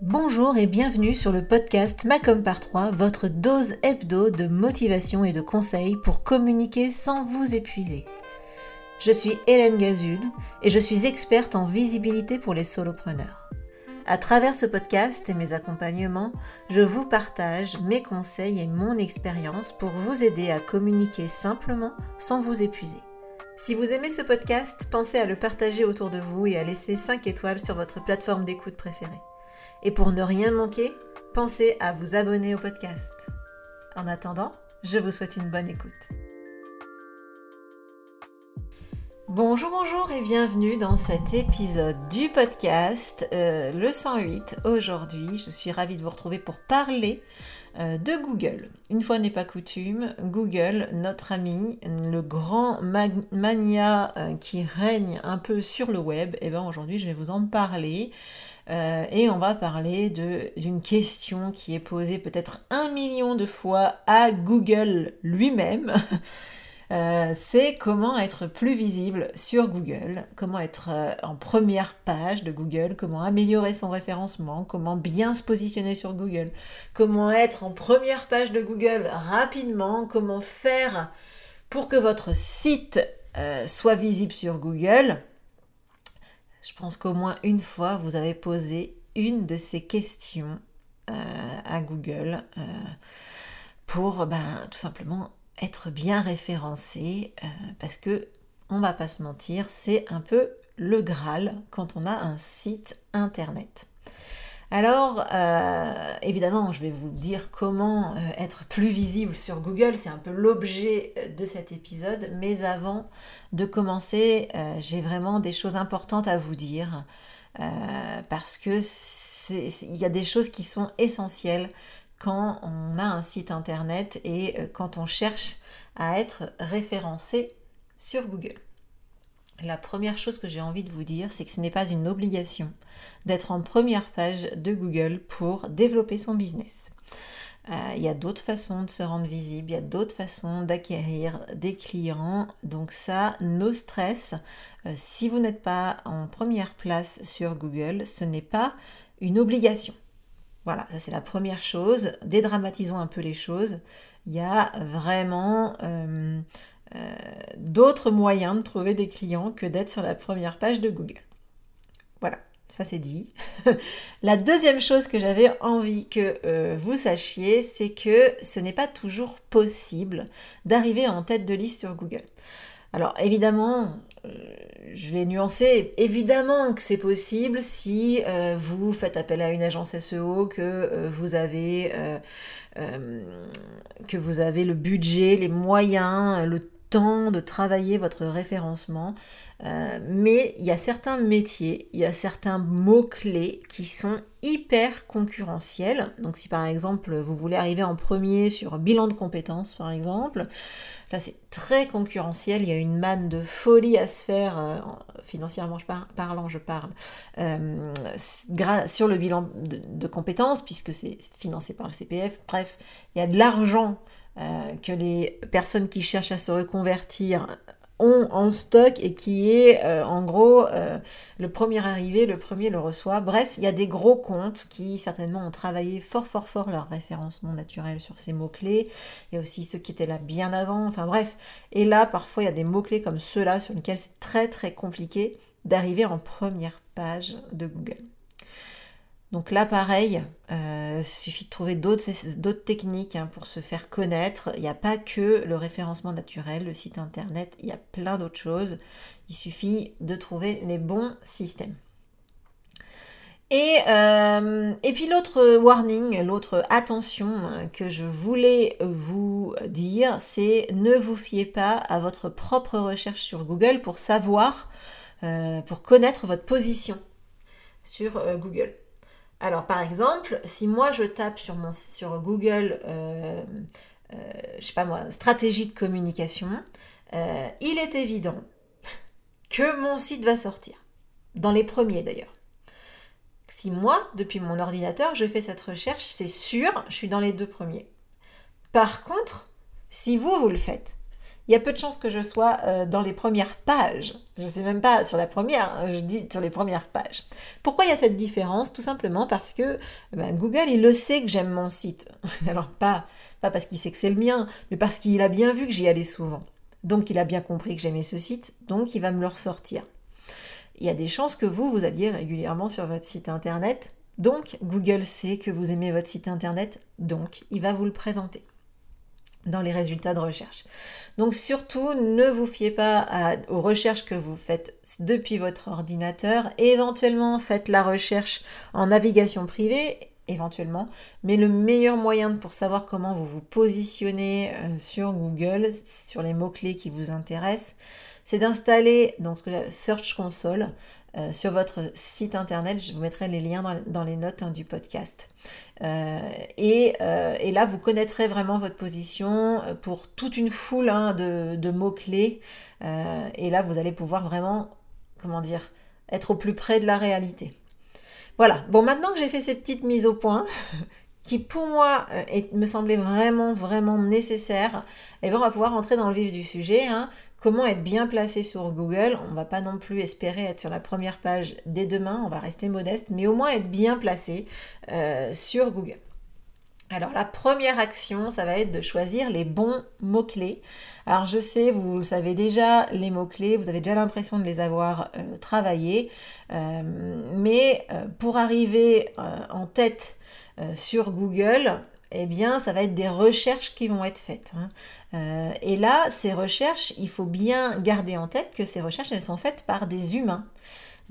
Bonjour et bienvenue sur le podcast Macom par 3, votre dose hebdo de motivation et de conseils pour communiquer sans vous épuiser. Je suis Hélène Gazul et je suis experte en visibilité pour les solopreneurs. À travers ce podcast et mes accompagnements, je vous partage mes conseils et mon expérience pour vous aider à communiquer simplement sans vous épuiser. Si vous aimez ce podcast, pensez à le partager autour de vous et à laisser 5 étoiles sur votre plateforme d'écoute préférée. Et pour ne rien manquer, pensez à vous abonner au podcast. En attendant, je vous souhaite une bonne écoute. Bonjour, bonjour et bienvenue dans cet épisode du podcast, euh, le 108. Aujourd'hui, je suis ravie de vous retrouver pour parler euh, de Google. Une fois n'est pas coutume, Google, notre ami, le grand mania euh, qui règne un peu sur le web, et eh bien aujourd'hui je vais vous en parler. Euh, et on va parler d'une question qui est posée peut-être un million de fois à Google lui-même. Euh, c'est comment être plus visible sur Google, comment être euh, en première page de Google, comment améliorer son référencement, comment bien se positionner sur Google, comment être en première page de Google rapidement, comment faire pour que votre site soit visible sur Google. Je pense qu'au moins une fois, vous avez posé une de ces questions euh, à Google euh, pour ben, tout simplement être bien référencé euh, parce que on va pas se mentir, c'est un peu le Graal quand on a un site internet. Alors, évidemment, je vais vous dire comment être plus visible sur Google, c'est un peu l'objet de cet épisode, mais avant de commencer, j'ai vraiment des choses importantes à vous dire, parce que il y a des choses qui sont essentielles quand on a un site internet et quand on cherche à être référencé sur Google. La première chose que j'ai envie de vous dire, c'est que ce n'est pas une obligation d'être en première page de Google pour développer son business. Euh, il y a d'autres façons de se rendre visible, il y a d'autres façons d'acquérir des clients. Donc ça, no stress. Euh, si vous n'êtes pas en première place sur Google, ce n'est pas une obligation. Voilà, ça c'est la première chose. Dédramatisons un peu les choses. Il y a vraiment euh, euh, d'autres moyens de trouver des clients que d'être sur la première page de Google. Voilà, ça c'est dit. la deuxième chose que j'avais envie que euh, vous sachiez, c'est que ce n'est pas toujours possible d'arriver en tête de liste sur Google. Alors évidemment, je vais nuancer, évidemment que c'est possible si vous faites appel à une agence SEO, que vous avez que vous avez le budget, les moyens, le temps de travailler votre référencement. Euh, mais il y a certains métiers, il y a certains mots-clés qui sont hyper concurrentiels. Donc si par exemple vous voulez arriver en premier sur bilan de compétences par exemple, là c'est très concurrentiel, il y a une manne de folie à se faire, euh, financièrement parlant je parle, euh, sur le bilan de compétences puisque c'est financé par le CPF. Bref, il y a de l'argent euh, que les personnes qui cherchent à se reconvertir ont en stock et qui est euh, en gros euh, le premier arrivé, le premier le reçoit. Bref, il y a des gros comptes qui certainement ont travaillé fort fort fort leur référencement naturel sur ces mots-clés. Il y a aussi ceux qui étaient là bien avant. Enfin bref, et là parfois il y a des mots-clés comme ceux-là sur lesquels c'est très très compliqué d'arriver en première page de Google. Donc là, pareil, euh, suffit de trouver d'autres techniques hein, pour se faire connaître. Il n'y a pas que le référencement naturel, le site internet, il y a plein d'autres choses. Il suffit de trouver les bons systèmes. Et, euh, et puis l'autre warning, l'autre attention que je voulais vous dire, c'est ne vous fiez pas à votre propre recherche sur Google pour savoir, euh, pour connaître votre position sur Google. Alors par exemple, si moi je tape sur, Google, euh, euh, je sais pas moi, stratégie de communication, euh, il est évident que mon site va sortir. Dans les premiers d'ailleurs. Si moi, depuis mon ordinateur, je fais cette recherche, c'est sûr, je suis dans les deux premiers. Par contre, si vous, vous le faites, il y a peu de chances que je sois euh, dans les premières pages. Je ne sais même pas sur la première, hein, je dis sur les premières pages. Pourquoi il y a cette différence? Tout simplement parce que ben, Google, il le sait que j'aime mon site. Alors pas, pas parce qu'il sait que c'est le mien, mais parce qu'il a bien vu que j'y allais souvent. Donc il a bien compris que j'aimais ce site, donc il va me le ressortir. Il y a des chances que vous, vous alliez régulièrement sur votre site internet, donc Google sait que vous aimez votre site internet, donc il va vous le présenter dans les résultats de recherche. Donc surtout, ne vous fiez pas aux recherches que vous faites depuis votre ordinateur. Éventuellement, faites la recherche en navigation privée, éventuellement. Mais le meilleur moyen pour savoir comment vous vous positionnez euh, sur Google, sur les mots-clés qui vous intéressent, c'est d'installer donc Search Console. Euh, sur votre site internet. Je vous mettrai les liens dans, les notes hein, du podcast. Euh, euh, et, là, vous connaîtrez vraiment votre position pour toute une foule hein, de, mots-clés. et là, vous allez pouvoir vraiment, comment dire, être au plus près de la réalité. Voilà. Bon, maintenant que j'ai fait ces petites mises au point, qui pour moi me semblaient vraiment, vraiment nécessaires, et eh bien, on va pouvoir entrer dans le vif du sujet. Hein. Comment être bien placé sur Google On ne va pas non plus espérer être sur la première page dès demain, on va rester modeste, mais au moins être bien placé euh, sur Google. Alors la première action, ça va être de choisir les bons mots-clés. Alors je sais, vous le savez déjà, les mots-clés, vous avez déjà l'impression de les avoir euh, travaillés, euh, mais pour arriver en tête sur Google, eh bien, ça va être des recherches qui vont être faites. Hein. Euh, et là, ces recherches, il faut bien garder en tête que ces recherches, elles sont faites par des humains.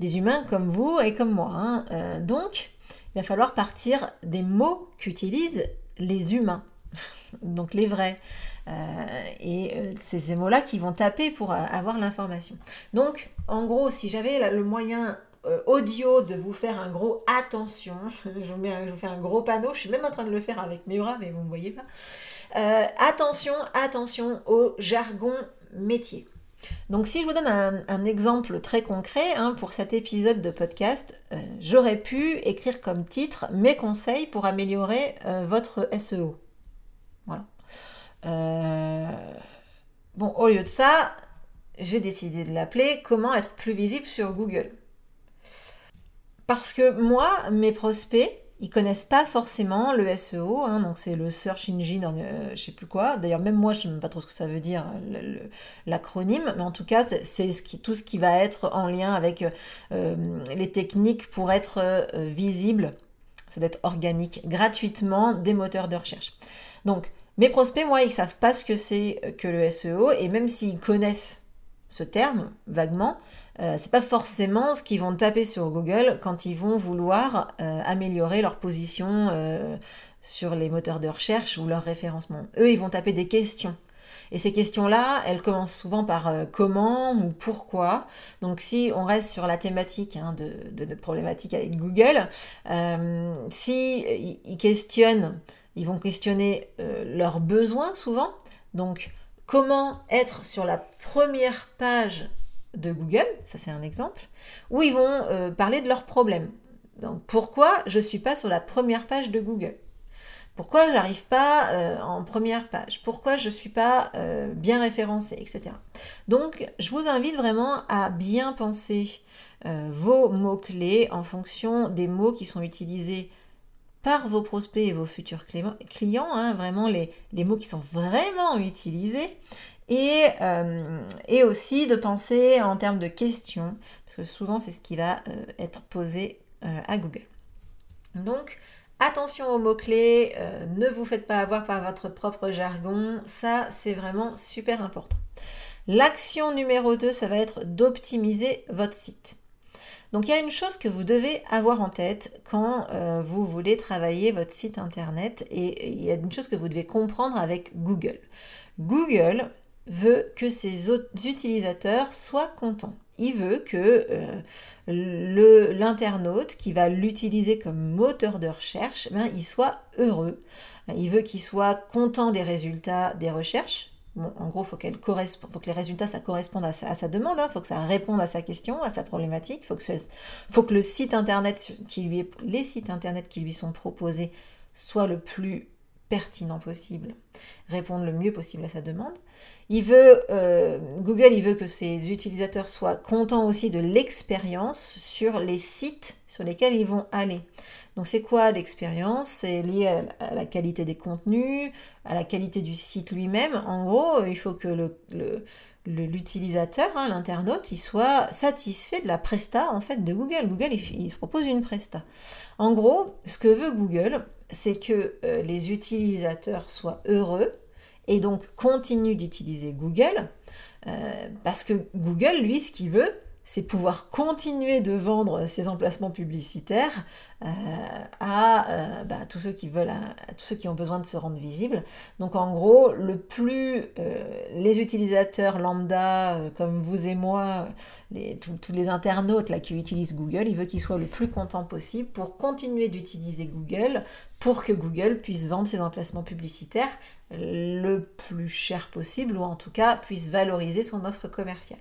Des humains comme vous et comme moi. Hein. Euh, donc, il va falloir partir des mots qu'utilisent les humains. donc les vrais. Euh, et c'est ces mots-là qui vont taper pour avoir l'information. Donc, en gros, si j'avais le moyen euh, audio de vous faire un gros attention. je, vous fais un gros panneau. Je suis même en train de le faire avec mes bras, mais vous ne me voyez pas. Euh, attention, attention au jargon métier. Donc si je vous donne un, exemple très concret hein, pour cet épisode de podcast, euh, j'aurais pu écrire comme titre mes conseils pour améliorer votre SEO. Voilà. bon, au lieu de ça, j'ai décidé de l'appeler comment être plus visible sur Google. Parce que moi, mes prospects, ils connaissent pas forcément le SEO, hein, donc c'est le Search Engine, euh, je sais plus quoi. D'ailleurs, même moi, je sais même pas trop ce que ça veut dire, l'acronyme, mais en tout cas, c'est tout ce qui va être en lien avec euh, les techniques pour être euh, visible, c'est d'être organique, gratuitement des moteurs de recherche. Donc, mes prospects, moi, ils savent pas ce que c'est que le SEO, et même s'ils connaissent ce terme vaguement, euh, c'est pas forcément ce qu'ils vont taper sur Google quand ils vont vouloir euh, améliorer leur position euh, sur les moteurs de recherche ou leur référencement. Eux, ils vont taper des questions. Et ces questions-là, elles commencent souvent par comment ou pourquoi. Donc si on reste sur la thématique hein, de, notre problématique avec Google, si ils questionnent, ils vont questionner leurs besoins souvent. Donc comment être sur la première page de Google, ça c'est un exemple, où ils vont euh, parler de leurs problèmes. Donc pourquoi je ne suis pas sur la première page de Google? Pourquoi j'arrive pas euh, en première page? Pourquoi je ne suis pas euh, bien référencé, etc. Donc je vous invite vraiment à bien penser vos mots-clés en fonction des mots qui sont utilisés par vos prospects et vos futurs clients, hein, vraiment les, mots qui sont vraiment utilisés, euh, et, aussi de penser en termes de questions, parce que souvent c'est ce qui va euh, être posé euh, à Google. Donc, attention aux mots-clés, ne vous faites pas avoir par votre propre jargon, ça c'est vraiment super important. L'action numéro 2, ça va être d'optimiser votre site. Donc il y a une chose que vous devez avoir en tête quand vous voulez travailler votre site internet et il y a une chose que vous devez comprendre avec Google. Google, veut que ses utilisateurs soient contents. Il veut que euh, l'internaute qui va l'utiliser comme moteur de recherche, ben, il soit heureux. Il veut qu'il soit content des résultats des recherches. en gros, faut, faut, que les résultats ça correspondent à sa, demande, il hein. faut que ça réponde à sa question, à sa problématique, faut que, faut que le site internet qui lui les sites internet qui lui sont proposés soient le plus pertinent possible. répondre le mieux possible à sa demande. Euh, Google, il veut que ses utilisateurs soient contents aussi de l'expérience sur les sites sur lesquels ils vont aller. Donc c'est quoi l'expérience? C'est lié à, la qualité des contenus, à la qualité du site lui-même. En gros, il faut que le, l'utilisateur, hein, l'internaute, il soit satisfait de la presta en fait de Google. Google, il, se propose une presta. En gros, ce que veut Google, c'est que euh, les utilisateurs soient heureux et donc continuent d'utiliser Google. Euh, parce que Google, lui, ce qu'il veut, c'est pouvoir continuer de vendre ses emplacements publicitaires euh, à, euh, bah, tous ceux qui veulent, à, tous ceux qui ont besoin de se rendre visibles. Donc en gros, le plus euh, les utilisateurs lambda comme vous et moi, tous les internautes qui utilisent Google, il veut qu'ils soient le plus contents possible pour continuer d'utiliser Google pour que Google puisse vendre ses emplacements publicitaires le plus cher possible ou en tout cas puisse valoriser son offre commerciale.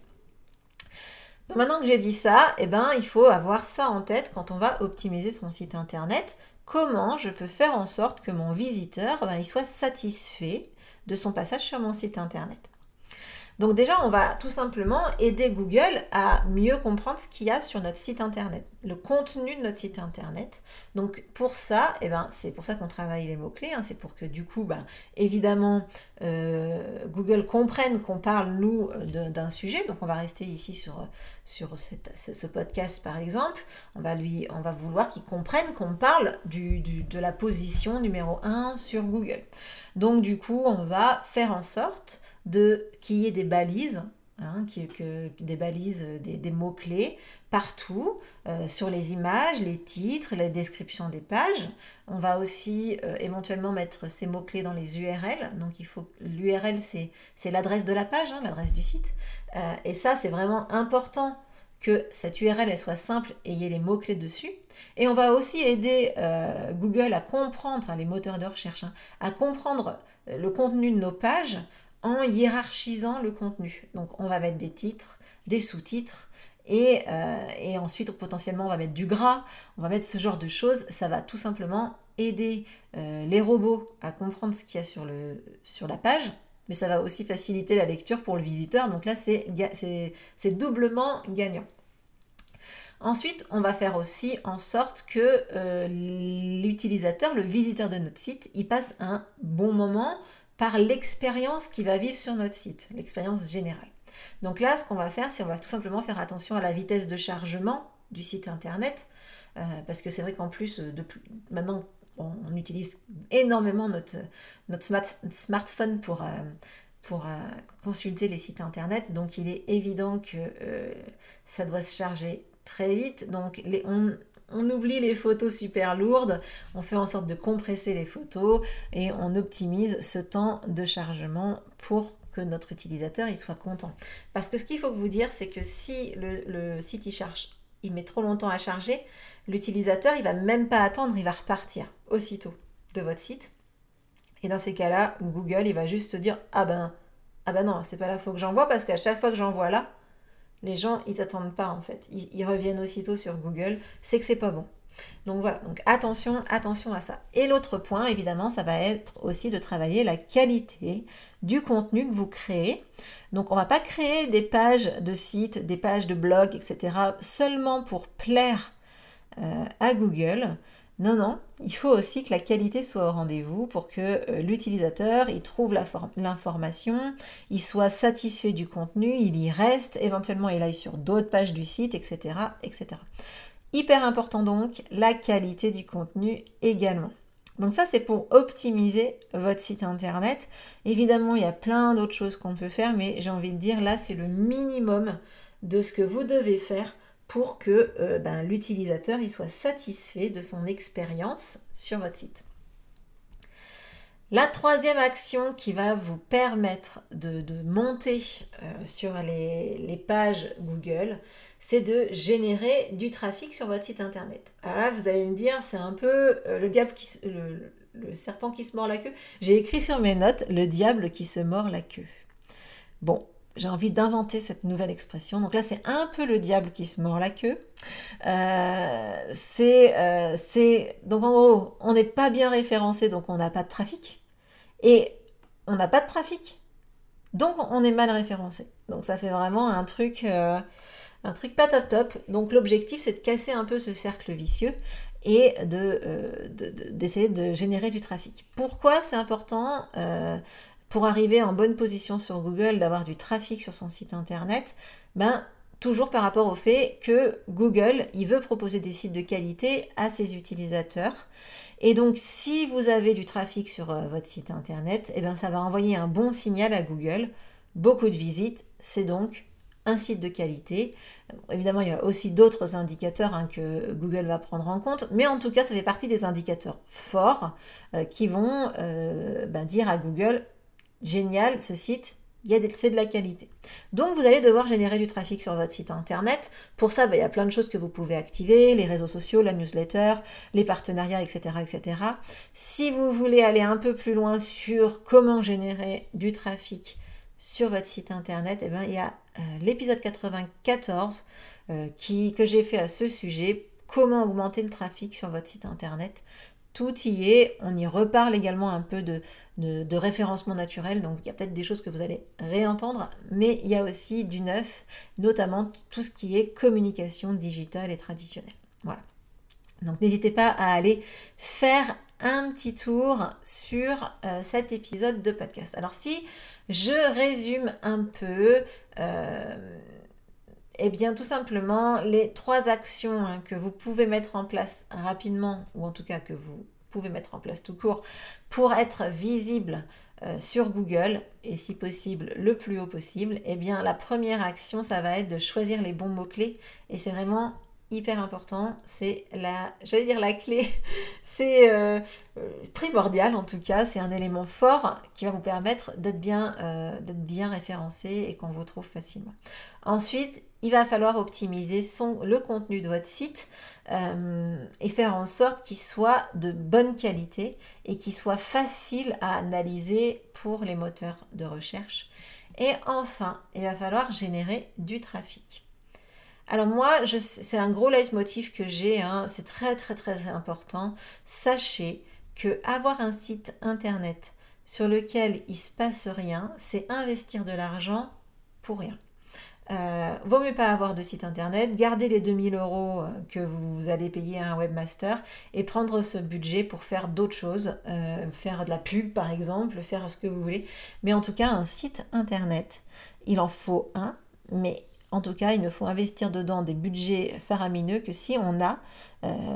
Maintenant que j'ai dit ça, eh ben, il faut avoir ça en tête quand on va optimiser son site internet. Comment je peux faire en sorte que mon visiteur ben, il soit satisfait de son passage sur mon site internet? Donc déjà, on va tout simplement aider Google à mieux comprendre ce qu'il y a sur notre site internet, le contenu de notre site internet. Donc pour ça, eh ben, c'est pour ça qu'on travaille les mots-clés, hein. c'est pour que du coup, ben, évidemment, euh, Google comprenne qu'on parle, nous, d'un sujet. Donc on va rester ici sur, sur ce podcast, par exemple. On va, lui, on va vouloir qu'il comprenne qu'on parle du, de la position numéro 1 sur Google. Donc du coup, on va faire en sorte de qu'il y ait des balises, hein, des mots-clés partout, euh, sur les images, les titres, la description des pages. On va aussi euh, éventuellement mettre ces mots-clés dans les URL. Donc il faut l'URL, c'est l'adresse de la page, hein, l'adresse du site. Euh, et ça, c'est vraiment important que cette URL elle soit simple et y ait les mots-clés dessus. Et on va aussi aider Google à comprendre, enfin les moteurs de recherche, hein, à comprendre le contenu de nos pages en hiérarchisant le contenu. Donc on va mettre des titres, des sous-titres, et, euh, ensuite potentiellement on va mettre du gras, on va mettre ce genre de choses. Ça va tout simplement aider euh, les robots à comprendre ce qu'il y a sur la page, mais ça va aussi faciliter la lecture pour le visiteur. Donc là, c'est doublement gagnant. Ensuite, on va faire aussi en sorte que euh, l'utilisateur, le visiteur de notre site, il passe un bon moment, par l'expérience qu'il va vivre sur notre site, l'expérience générale. Donc là, ce qu'on va faire, c'est on va tout simplement faire attention à la vitesse de chargement du site internet, euh, parce que c'est vrai qu'en plus, de, maintenant, on, utilise énormément notre, smartphone pour, euh, pour euh, consulter les sites internet, donc il est évident que ça doit se charger très vite. Donc les, on, on oublie les photos super lourdes, on fait en sorte de compresser les photos et on optimise ce temps de chargement pour que notre utilisateur il soit content. Parce que ce qu'il faut vous dire, c'est que si le, site il charge, il met trop longtemps à charger, l'utilisateur il va même pas attendre, il va repartir aussitôt de votre site. Et dans ces cas-là, Google il va juste dire ah ben ah ben non, c'est pas là faut que j'envoie parce qu'à chaque fois que j'envoie là, les gens, ils t'attendent pas en fait. Ils, reviennent aussitôt sur Google. C'est que c'est pas bon. Donc voilà, donc attention, attention à ça. Et l'autre point, évidemment, ça va être aussi de travailler la qualité du contenu que vous créez. Donc on va pas créer des pages de sites, des pages de blog, etc. seulement pour plaire euh, à Google. Non, non, il faut aussi que la qualité soit au rendez-vous pour que euh, l'utilisateur il trouve l'information, il soit satisfait du contenu, il y reste, éventuellement il aille sur d'autres pages du site, etc., etc. Hyper important donc, la qualité du contenu également. Donc ça c'est pour optimiser votre site internet. Évidemment il y a plein d'autres choses qu'on peut faire, mais j'ai envie de dire là c'est le minimum de ce que vous devez faire pour que euh, ben, l'utilisateur il soit satisfait de son expérience sur votre site. La troisième action qui va vous permettre de, monter euh, sur les, pages Google, c'est de générer du trafic sur votre site internet. Alors là, vous allez me dire, c'est un peu euh, le diable le serpent qui se mord la queue. J'ai écrit sur mes notes le diable qui se mord la queue. Bon, j'ai envie d'inventer cette nouvelle expression. Donc là, c'est un peu le diable qui se mord la queue. Euh, euh, c'est, donc en gros, on n'est pas bien référencé, donc on n'a pas de trafic. Et on n'a pas de trafic. Donc on est mal référencé. Donc ça fait vraiment un truc, euh, un truc pas top top. Donc l'objectif c'est de casser un peu ce cercle vicieux et euh, d'essayer de, générer du trafic. Pourquoi c'est important? Pour arriver en bonne position sur Google d'avoir du trafic sur son site internet Ben toujours par rapport au fait que Google, il veut proposer des sites de qualité à ses utilisateurs. Et donc, si vous avez du trafic sur euh, votre site internet, eh bien, ça va envoyer un bon signal à Google. Beaucoup de visites, c'est donc un site de qualité. Évidemment, il y a aussi d'autres indicateurs hein, que Google va prendre en compte, mais en tout cas, ça fait partie des indicateurs forts euh, qui vont euh, ben, dire à Google, génial, ce site, c'est de la qualité. Donc vous allez devoir générer du trafic sur votre site internet. Pour ça, bah, il y a plein de choses que vous pouvez activer, les réseaux sociaux, la newsletter, les partenariats, etc., etc. Si vous voulez aller un peu plus loin sur comment générer du trafic sur votre site internet, eh bien, il y a euh, l'épisode 94 euh, qui, que j'ai fait à ce sujet, comment augmenter le trafic sur votre site internet tout y est. On y reparle également un peu de, référencement naturel, donc il y a peut-être des choses que vous allez réentendre, mais il y a aussi du neuf, notamment tout ce qui est communication digitale et traditionnelle. Voilà. Donc n'hésitez pas à aller faire un petit tour sur euh, cet épisode de podcast. Alors si je résume un peu, euh, eh bien tout simplement les trois actions hein, que vous pouvez mettre en place rapidement, ou en tout cas que vous pouvez mettre en place tout court, pour être visible euh, sur Google et si possible le plus haut possible, eh bien la première action, ça va être de choisir les bons mots-clés. Et c'est vraiment hyper important, c'est la, j'allais dire la clé, c'est euh, euh, primordial en tout cas, c'est un élément fort qui va vous permettre d'être bien, d'être bien référencé et qu'on vous trouve facilement. Ensuite, il va falloir optimiser le contenu de votre site euh, et faire en sorte qu'il soit de bonne qualité et qu'il soit facile à analyser pour les moteurs de recherche. Et enfin, il va falloir générer du trafic. Alors moi, c'est un gros leitmotiv que j'ai, hein, c'est très très très important. Sachez que avoir un site internet sur lequel il se passe rien, c'est investir de l'argent pour rien. Euh, vaut mieux pas avoir de site internet, garder les 2000 euros euh, que vous allez payer à un webmaster et prendre ce budget pour faire d'autres choses, euh, faire de la pub par exemple, faire ce que vous voulez. Mais en tout cas, un site internet, il en faut un, mais en tout cas, il ne faut investir dedans des budgets faramineux que si on a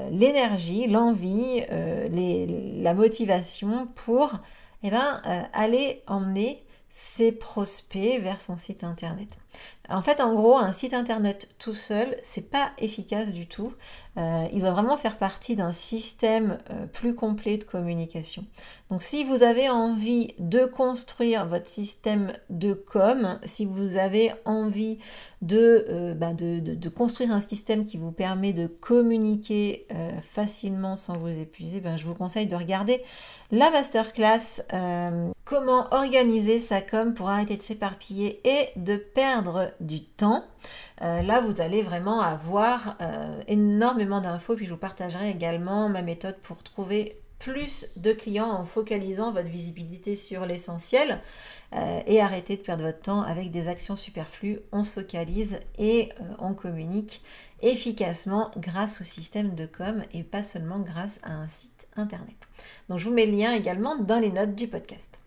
l'énergie, l'envie, la motivation pour eh ben, aller emmener ses prospects vers son site internet. En fait, en gros, un site internet tout seul, c'est pas efficace du tout. Euh, il doit vraiment faire partie d'un système euh, plus complet de communication. Donc, si vous avez envie de construire votre système de com, si vous avez envie de, euh, bah, construire un système qui vous permet de communiquer facilement sans vous épuiser, ben, je vous conseille de regarder la masterclass comment organiser sa com pour arrêter de s'éparpiller et de perdre du temps. Euh, là, vous allez vraiment avoir euh, énormément d'infos, puis je vous partagerai également ma méthode pour trouver plus de clients en focalisant votre visibilité sur l'essentiel euh, et arrêter de perdre votre temps avec des actions superflues. On se focalise et on communique efficacement grâce au système de com et pas seulement grâce à un site internet. Donc je vous mets le lien également dans les notes du podcast.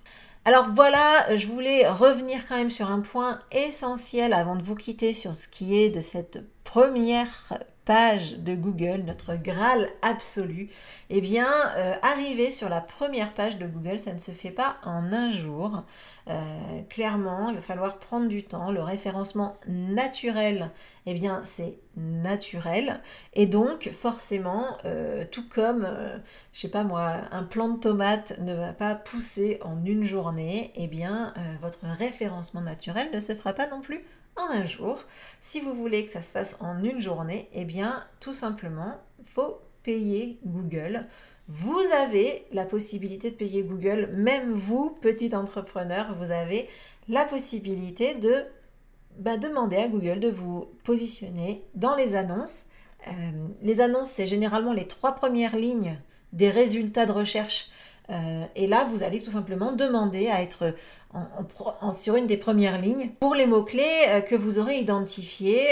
Alors voilà, je voulais revenir quand même sur un point essentiel avant de vous quitter sur ce qui est de cette première page de Google, notre Graal absolu, eh bien, euh, arriver sur la première page de Google, ça ne se fait pas en un jour. Euh, clairement, il va falloir prendre du temps. Le référencement naturel, eh bien, c'est naturel. Et donc, forcément, euh, tout comme, je sais pas moi, un plant de tomate ne va pas pousser en une journée, eh bien, votre référencement naturel ne se fera pas non plus en un jour. Si vous voulez que ça se fasse en une journée, eh bien, tout simplement, faut payer Google. Vous avez la possibilité de payer Google, même vous, petit entrepreneur, vous avez la possibilité de bah, demander à Google de vous positionner dans les annonces. Euh, les annonces, c'est généralement les trois premières lignes des résultats de recherche et là, vous allez tout simplement demander à être sur une des premières lignes pour les mots-clés que vous aurez identifiés.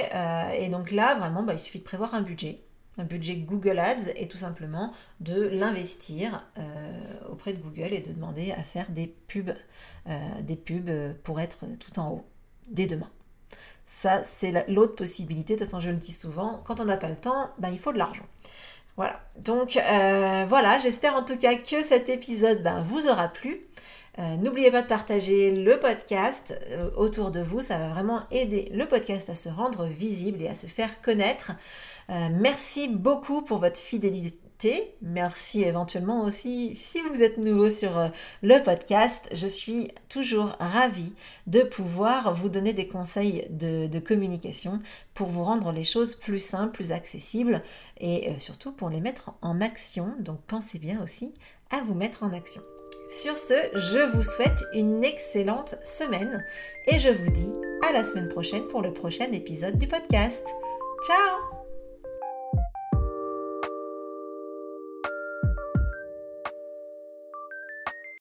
et donc là, vraiment, bah, il suffit de prévoir un budget un budget Google Ads et tout simplement de l'investir auprès de Google et de demander à faire des pubs, des pubs pour être tout en haut dès demain. Ça, c'est l'autre possibilité. De toute façon, je le dis souvent, quand on n'a pas le temps, ben, il faut de l'argent. Voilà. Donc euh, voilà, j'espère en tout cas que cet épisode ben, vous aura plu. Euh, n'oubliez pas de partager le podcast euh, autour de vous, ça va vraiment aider le podcast à se rendre visible et à se faire connaître. merci beaucoup pour votre fidélité Merci éventuellement aussi si vous êtes nouveau sur euh, le podcast. Je suis toujours ravie de pouvoir vous donner des conseils de, communication pour vous rendre les choses plus simples, plus accessibles et euh, surtout pour les mettre en action. Donc pensez bien aussi à vous mettre en action. Sur ce, je vous souhaite une excellente semaine et je vous dis à la semaine prochaine pour le prochain épisode du podcast. Ciao